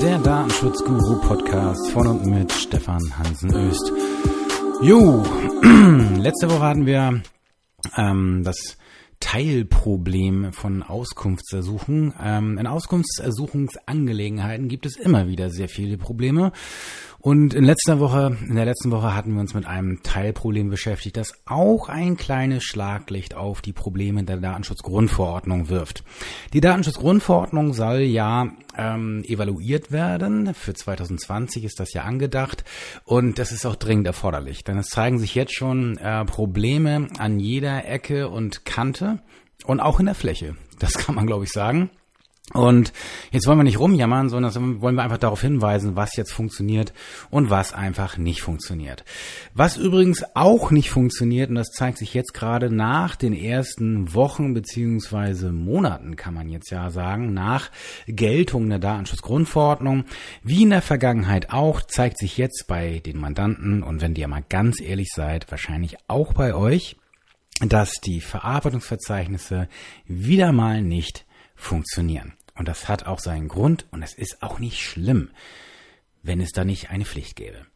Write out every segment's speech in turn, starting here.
der Datenschutzguru-Podcast von und mit Stefan Hansen Öst. Jo, letzte Woche hatten wir ähm, das Teilproblem von Auskunftsersuchen. Ähm, in Auskunftsersuchungsangelegenheiten gibt es immer wieder sehr viele Probleme. Und in letzter Woche, in der letzten Woche hatten wir uns mit einem Teilproblem beschäftigt, das auch ein kleines Schlaglicht auf die Probleme der Datenschutzgrundverordnung wirft. Die Datenschutzgrundverordnung soll ja ähm, evaluiert werden. Für 2020 ist das ja angedacht und das ist auch dringend erforderlich, denn es zeigen sich jetzt schon äh, Probleme an jeder Ecke und Kante und auch in der Fläche. Das kann man, glaube ich, sagen. Und jetzt wollen wir nicht rumjammern, sondern wollen wir einfach darauf hinweisen, was jetzt funktioniert und was einfach nicht funktioniert. Was übrigens auch nicht funktioniert, und das zeigt sich jetzt gerade nach den ersten Wochen beziehungsweise Monaten, kann man jetzt ja sagen, nach Geltung der Datenschutzgrundverordnung, wie in der Vergangenheit auch, zeigt sich jetzt bei den Mandanten und wenn ihr mal ganz ehrlich seid, wahrscheinlich auch bei euch, dass die Verarbeitungsverzeichnisse wieder mal nicht funktionieren. Und das hat auch seinen Grund und es ist auch nicht schlimm, wenn es da nicht eine Pflicht gäbe.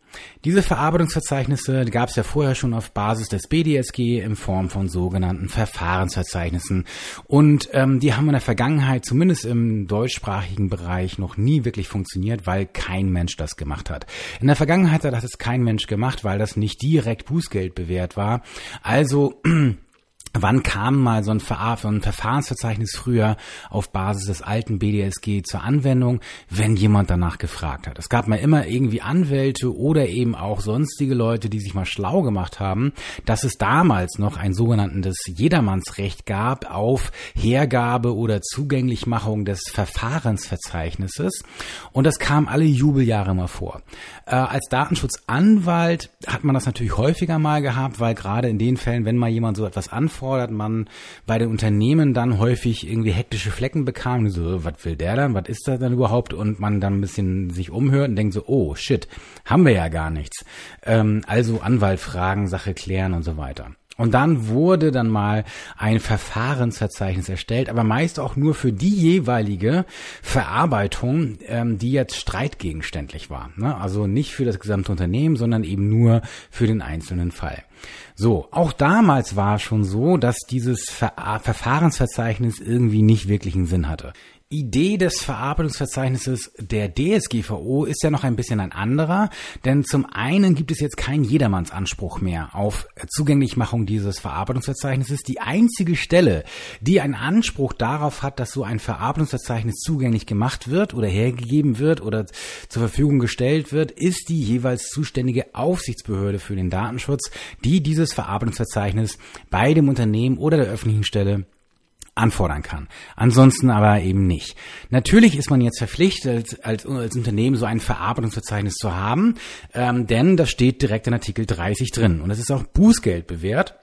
Diese Verarbeitungsverzeichnisse gab es ja vorher schon auf Basis des BDSG in Form von sogenannten Verfahrensverzeichnissen. Und ähm, die haben in der Vergangenheit, zumindest im deutschsprachigen Bereich, noch nie wirklich funktioniert, weil kein Mensch das gemacht hat. In der Vergangenheit hat das kein Mensch gemacht, weil das nicht direkt Bußgeld bewährt war. Also Wann kam mal so ein, Verfahrensverzeichnis früher auf Basis des alten BDSG zur Anwendung, wenn jemand danach gefragt hat? Es gab mal immer irgendwie Anwälte oder eben auch sonstige Leute, die sich mal schlau gemacht haben, dass es damals noch ein sogenanntes Jedermannsrecht gab auf Hergabe oder Zugänglichmachung des Verfahrensverzeichnisses. Und das kam alle Jubeljahre mal vor. Äh, als Datenschutzanwalt hat man das natürlich häufiger mal gehabt, weil gerade in den Fällen, wenn mal jemand so etwas anfordert, fordert man bei den Unternehmen dann häufig irgendwie hektische Flecken bekam. So, was will der dann? Was ist das dann überhaupt? Und man dann ein bisschen sich umhört und denkt so, oh shit, haben wir ja gar nichts. Ähm, also Anwalt fragen, Sache klären und so weiter. Und dann wurde dann mal ein Verfahrensverzeichnis erstellt, aber meist auch nur für die jeweilige Verarbeitung, ähm, die jetzt streitgegenständlich war. Ne? Also nicht für das gesamte Unternehmen, sondern eben nur für den einzelnen Fall. So, auch damals war es schon so, dass dieses Ver Verfahrensverzeichnis irgendwie nicht wirklich einen Sinn hatte. Idee des Verarbeitungsverzeichnisses der DSGVO ist ja noch ein bisschen ein anderer, denn zum einen gibt es jetzt keinen Jedermannsanspruch mehr auf Zugänglichmachung dieses Verarbeitungsverzeichnisses. Die einzige Stelle, die einen Anspruch darauf hat, dass so ein Verarbeitungsverzeichnis zugänglich gemacht wird oder hergegeben wird oder zur Verfügung gestellt wird, ist die jeweils zuständige Aufsichtsbehörde für den Datenschutz, die dieses Verarbeitungsverzeichnis bei dem Unternehmen oder der öffentlichen Stelle anfordern kann. Ansonsten aber eben nicht. Natürlich ist man jetzt verpflichtet, als, als Unternehmen so ein Verarbeitungsverzeichnis zu haben, ähm, denn das steht direkt in Artikel 30 drin. Und es ist auch Bußgeld bewährt.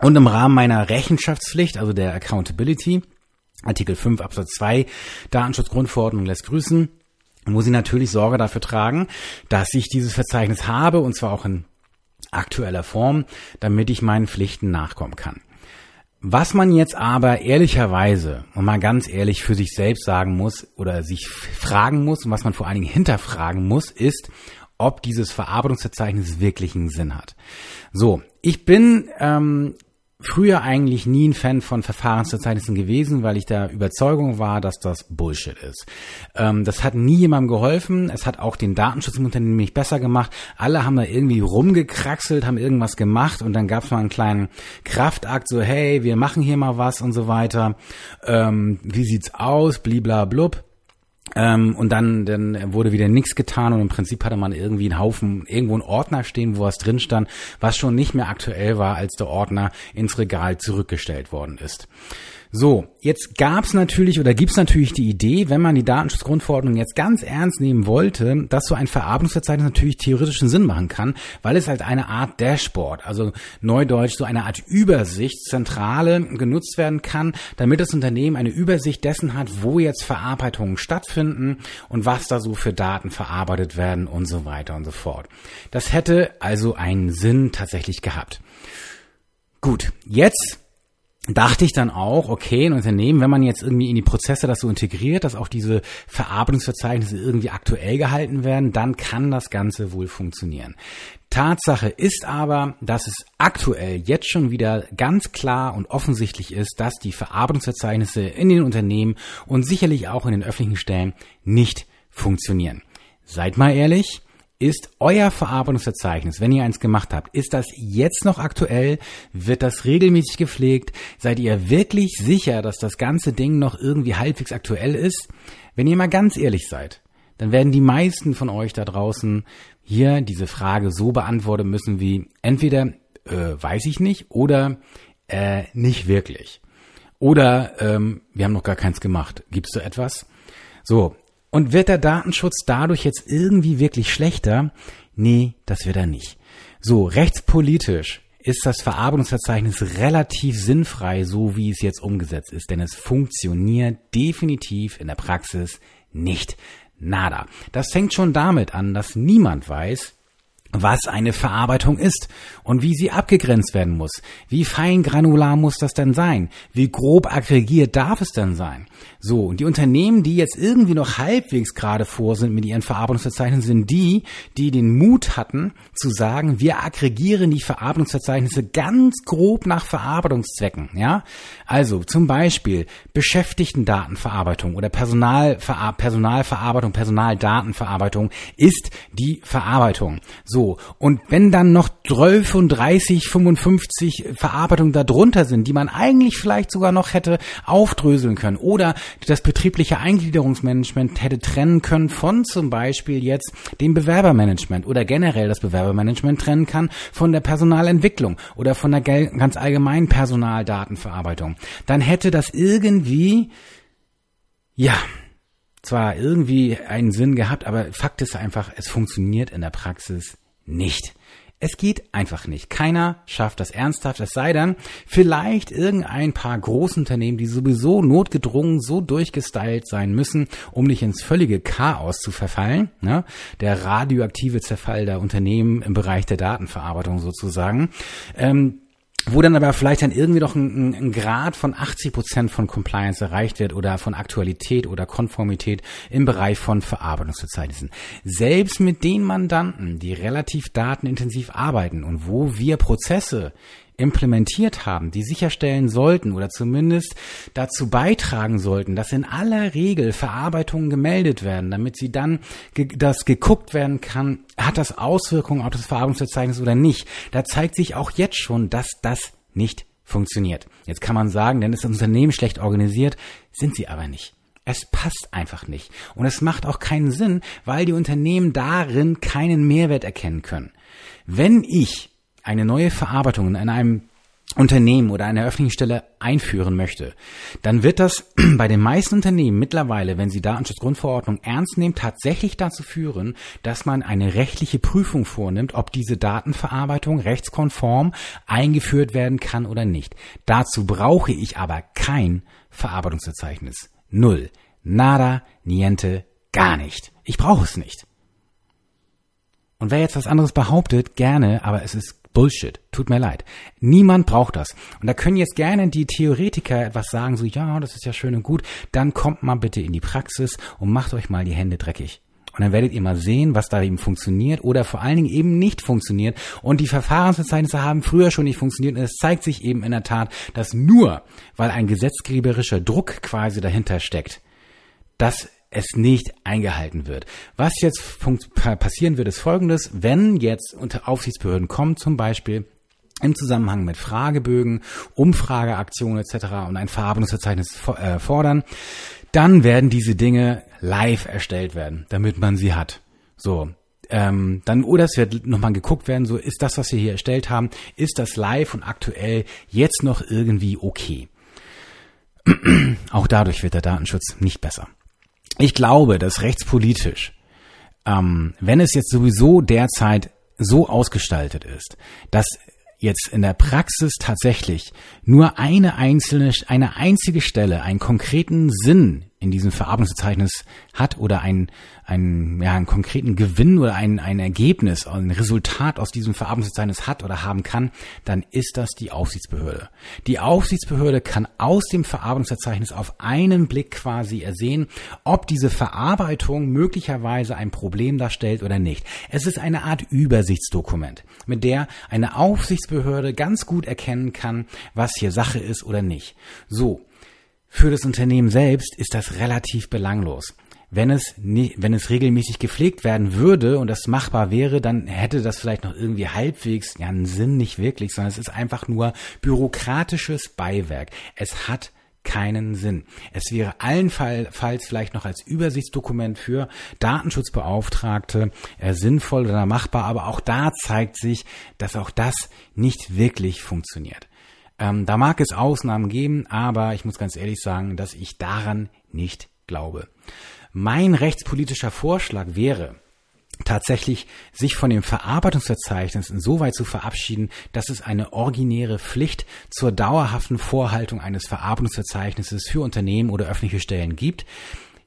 Und im Rahmen meiner Rechenschaftspflicht, also der Accountability, Artikel 5 Absatz 2 Datenschutzgrundverordnung lässt grüßen, muss ich natürlich Sorge dafür tragen, dass ich dieses Verzeichnis habe, und zwar auch in aktueller Form, damit ich meinen Pflichten nachkommen kann. Was man jetzt aber ehrlicherweise und mal ganz ehrlich für sich selbst sagen muss oder sich fragen muss und was man vor allen Dingen hinterfragen muss, ist, ob dieses Verarbeitungsverzeichnis wirklich einen Sinn hat. So, ich bin ähm, früher eigentlich nie ein Fan von Verfahrensverzeichnissen gewesen, weil ich der Überzeugung war, dass das Bullshit ist. Ähm, das hat nie jemandem geholfen. Es hat auch den Datenschutz im Unternehmen nicht besser gemacht. Alle haben da irgendwie rumgekraxelt, haben irgendwas gemacht und dann gab es mal einen kleinen Kraftakt, so hey, wir machen hier mal was und so weiter. Ähm, wie sieht's aus? Bliblablub. Ähm, und dann, dann wurde wieder nichts getan und im Prinzip hatte man irgendwie einen Haufen, irgendwo einen Ordner stehen, wo was drin stand, was schon nicht mehr aktuell war, als der Ordner ins Regal zurückgestellt worden ist. So, jetzt gab's natürlich oder gibt's natürlich die Idee, wenn man die Datenschutzgrundverordnung jetzt ganz ernst nehmen wollte, dass so ein Verarbeitungsverzeichnis natürlich theoretischen Sinn machen kann, weil es halt eine Art Dashboard, also neudeutsch so eine Art Übersicht, Zentrale genutzt werden kann, damit das Unternehmen eine Übersicht dessen hat, wo jetzt Verarbeitungen stattfinden und was da so für Daten verarbeitet werden und so weiter und so fort. Das hätte also einen Sinn tatsächlich gehabt. Gut, jetzt dachte ich dann auch, okay, ein Unternehmen, wenn man jetzt irgendwie in die Prozesse das so integriert, dass auch diese Verarbeitungsverzeichnisse irgendwie aktuell gehalten werden, dann kann das Ganze wohl funktionieren. Tatsache ist aber, dass es aktuell jetzt schon wieder ganz klar und offensichtlich ist, dass die Verarbeitungsverzeichnisse in den Unternehmen und sicherlich auch in den öffentlichen Stellen nicht funktionieren. Seid mal ehrlich, ist euer Verarbeitungsverzeichnis, wenn ihr eins gemacht habt, ist das jetzt noch aktuell? Wird das regelmäßig gepflegt? Seid ihr wirklich sicher, dass das ganze Ding noch irgendwie halbwegs aktuell ist? Wenn ihr mal ganz ehrlich seid, dann werden die meisten von euch da draußen hier diese Frage so beantworten müssen wie entweder äh, weiß ich nicht oder äh, nicht wirklich. Oder ähm, wir haben noch gar keins gemacht. Gibt's so etwas? So, und wird der Datenschutz dadurch jetzt irgendwie wirklich schlechter? Nee, das wird er nicht. So, rechtspolitisch ist das Verarbeitungsverzeichnis relativ sinnfrei, so wie es jetzt umgesetzt ist, denn es funktioniert definitiv in der Praxis nicht. Nada. Das fängt schon damit an, dass niemand weiß, was eine Verarbeitung ist und wie sie abgegrenzt werden muss. Wie fein granular muss das denn sein? Wie grob aggregiert darf es denn sein? So, und die Unternehmen, die jetzt irgendwie noch halbwegs gerade vor sind mit ihren Verarbeitungsverzeichnissen, sind die, die den Mut hatten zu sagen, wir aggregieren die Verarbeitungsverzeichnisse ganz grob nach Verarbeitungszwecken. Ja, also zum Beispiel Beschäftigtendatenverarbeitung oder Personalver Personalverarbeitung, Personaldatenverarbeitung ist die Verarbeitung. So, so. Und wenn dann noch 12 und 30, 55 Verarbeitungen darunter sind, die man eigentlich vielleicht sogar noch hätte aufdröseln können oder das betriebliche Eingliederungsmanagement hätte trennen können von zum Beispiel jetzt dem Bewerbermanagement oder generell das Bewerbermanagement trennen kann von der Personalentwicklung oder von der ganz allgemeinen Personaldatenverarbeitung, dann hätte das irgendwie, ja, zwar irgendwie einen Sinn gehabt, aber Fakt ist einfach, es funktioniert in der Praxis nicht. Es geht einfach nicht. Keiner schafft das ernsthaft, es sei denn, vielleicht irgendein paar Großunternehmen, die sowieso notgedrungen so durchgestylt sein müssen, um nicht ins völlige Chaos zu verfallen. Ne? Der radioaktive Zerfall der Unternehmen im Bereich der Datenverarbeitung sozusagen. Ähm, wo dann aber vielleicht dann irgendwie noch ein, ein, Grad von 80 Prozent von Compliance erreicht wird oder von Aktualität oder Konformität im Bereich von Verarbeitungsverzeichnissen. Selbst mit den Mandanten, die relativ datenintensiv arbeiten und wo wir Prozesse implementiert haben, die sicherstellen sollten oder zumindest dazu beitragen sollten, dass in aller Regel Verarbeitungen gemeldet werden, damit sie dann, ge das geguckt werden kann, hat das Auswirkungen auf das Verarbeitungsverzeichnis oder nicht. Da zeigt sich auch jetzt schon, dass das nicht funktioniert. Jetzt kann man sagen, denn ist das Unternehmen schlecht organisiert, sind sie aber nicht. Es passt einfach nicht. Und es macht auch keinen Sinn, weil die Unternehmen darin keinen Mehrwert erkennen können. Wenn ich eine neue Verarbeitung in einem Unternehmen oder einer öffentlichen Stelle einführen möchte, dann wird das bei den meisten Unternehmen mittlerweile, wenn sie Datenschutzgrundverordnung ernst nehmen, tatsächlich dazu führen, dass man eine rechtliche Prüfung vornimmt, ob diese Datenverarbeitung rechtskonform eingeführt werden kann oder nicht. Dazu brauche ich aber kein Verarbeitungsverzeichnis. Null. Nada, niente, gar nicht. Ich brauche es nicht. Und wer jetzt was anderes behauptet, gerne, aber es ist Bullshit. Tut mir leid. Niemand braucht das. Und da können jetzt gerne die Theoretiker etwas sagen, so, ja, das ist ja schön und gut. Dann kommt mal bitte in die Praxis und macht euch mal die Hände dreckig. Und dann werdet ihr mal sehen, was da eben funktioniert oder vor allen Dingen eben nicht funktioniert. Und die Verfahrensverzeichnisse haben früher schon nicht funktioniert. Und es zeigt sich eben in der Tat, dass nur, weil ein gesetzgeberischer Druck quasi dahinter steckt, dass es nicht eingehalten wird. Was jetzt passieren wird, ist folgendes. Wenn jetzt unter Aufsichtsbehörden kommen, zum Beispiel im Zusammenhang mit Fragebögen, Umfrageaktionen etc. und ein Verarbeitungsverzeichnis äh, fordern, dann werden diese Dinge live erstellt werden, damit man sie hat. So, ähm, dann oder es wird nochmal geguckt werden, so ist das, was wir hier erstellt haben, ist das live und aktuell jetzt noch irgendwie okay. Auch dadurch wird der Datenschutz nicht besser. Ich glaube, dass rechtspolitisch, ähm, wenn es jetzt sowieso derzeit so ausgestaltet ist, dass jetzt in der Praxis tatsächlich nur eine einzelne, eine einzige Stelle einen konkreten Sinn in diesem Verarbeitungsverzeichnis hat oder ein, ein, ja, einen konkreten Gewinn oder ein, ein Ergebnis, ein Resultat aus diesem Verarbeitungsverzeichnis hat oder haben kann, dann ist das die Aufsichtsbehörde. Die Aufsichtsbehörde kann aus dem Verarbeitungsverzeichnis auf einen Blick quasi ersehen, ob diese Verarbeitung möglicherweise ein Problem darstellt oder nicht. Es ist eine Art Übersichtsdokument, mit der eine Aufsichtsbehörde ganz gut erkennen kann, was hier Sache ist oder nicht. So, für das Unternehmen selbst ist das relativ belanglos. Wenn es, wenn es regelmäßig gepflegt werden würde und das machbar wäre, dann hätte das vielleicht noch irgendwie halbwegs ja, einen Sinn, nicht wirklich, sondern es ist einfach nur bürokratisches Beiwerk. Es hat keinen Sinn. Es wäre allenfalls vielleicht noch als Übersichtsdokument für Datenschutzbeauftragte äh, sinnvoll oder machbar, aber auch da zeigt sich, dass auch das nicht wirklich funktioniert. Ähm, da mag es Ausnahmen geben, aber ich muss ganz ehrlich sagen, dass ich daran nicht glaube. Mein rechtspolitischer Vorschlag wäre, tatsächlich sich von dem Verarbeitungsverzeichnis insoweit zu verabschieden, dass es eine originäre Pflicht zur dauerhaften Vorhaltung eines Verarbeitungsverzeichnisses für Unternehmen oder öffentliche Stellen gibt,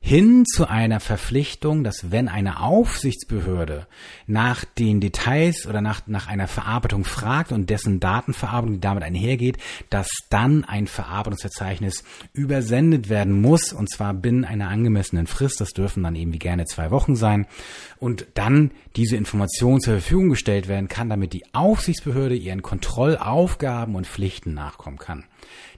hin zu einer Verpflichtung, dass wenn eine Aufsichtsbehörde nach den Details oder nach, nach einer Verarbeitung fragt und dessen Datenverarbeitung, die damit einhergeht, dass dann ein Verarbeitungsverzeichnis übersendet werden muss, und zwar binnen einer angemessenen Frist, das dürfen dann eben wie gerne zwei Wochen sein, und dann diese Information zur Verfügung gestellt werden kann, damit die Aufsichtsbehörde ihren Kontrollaufgaben und Pflichten nachkommen kann.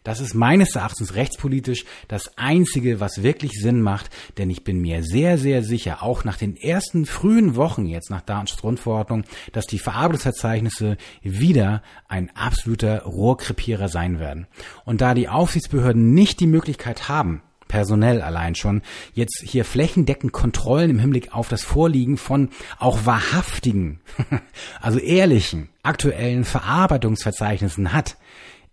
Das ist meines Erachtens rechtspolitisch das Einzige, was wirklich Sinn macht, denn ich bin mir sehr, sehr sicher, auch nach den ersten frühen Wochen jetzt nach Datenschutzgrundverordnung, dass die Verarbeitungsverzeichnisse wieder ein absoluter Rohrkrepierer sein werden. Und da die Aufsichtsbehörden nicht die Möglichkeit haben, personell allein schon, jetzt hier flächendeckend Kontrollen im Hinblick auf das Vorliegen von auch wahrhaftigen, also ehrlichen, aktuellen Verarbeitungsverzeichnissen hat,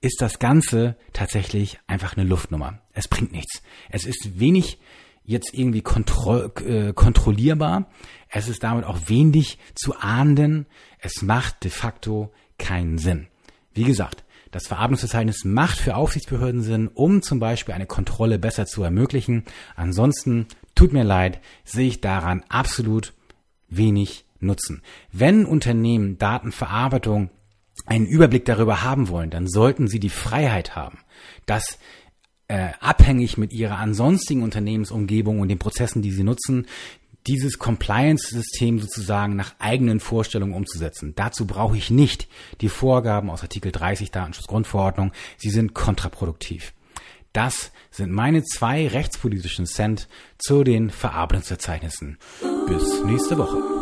ist das Ganze tatsächlich einfach eine Luftnummer. Es bringt nichts. Es ist wenig jetzt irgendwie kontro äh, kontrollierbar. Es ist damit auch wenig zu ahnden. Es macht de facto keinen Sinn. Wie gesagt, das Verarbeitungsverzeichnis macht für Aufsichtsbehörden Sinn, um zum Beispiel eine Kontrolle besser zu ermöglichen. Ansonsten, tut mir leid, sehe ich daran absolut wenig Nutzen. Wenn Unternehmen Datenverarbeitung einen Überblick darüber haben wollen, dann sollten sie die Freiheit haben, das äh, abhängig mit ihrer ansonstigen Unternehmensumgebung und den Prozessen, die sie nutzen, dieses Compliance-System sozusagen nach eigenen Vorstellungen umzusetzen. Dazu brauche ich nicht die Vorgaben aus Artikel 30 Datenschutzgrundverordnung. Sie sind kontraproduktiv. Das sind meine zwei rechtspolitischen Cent zu den Verarbeitungsverzeichnissen. Bis nächste Woche.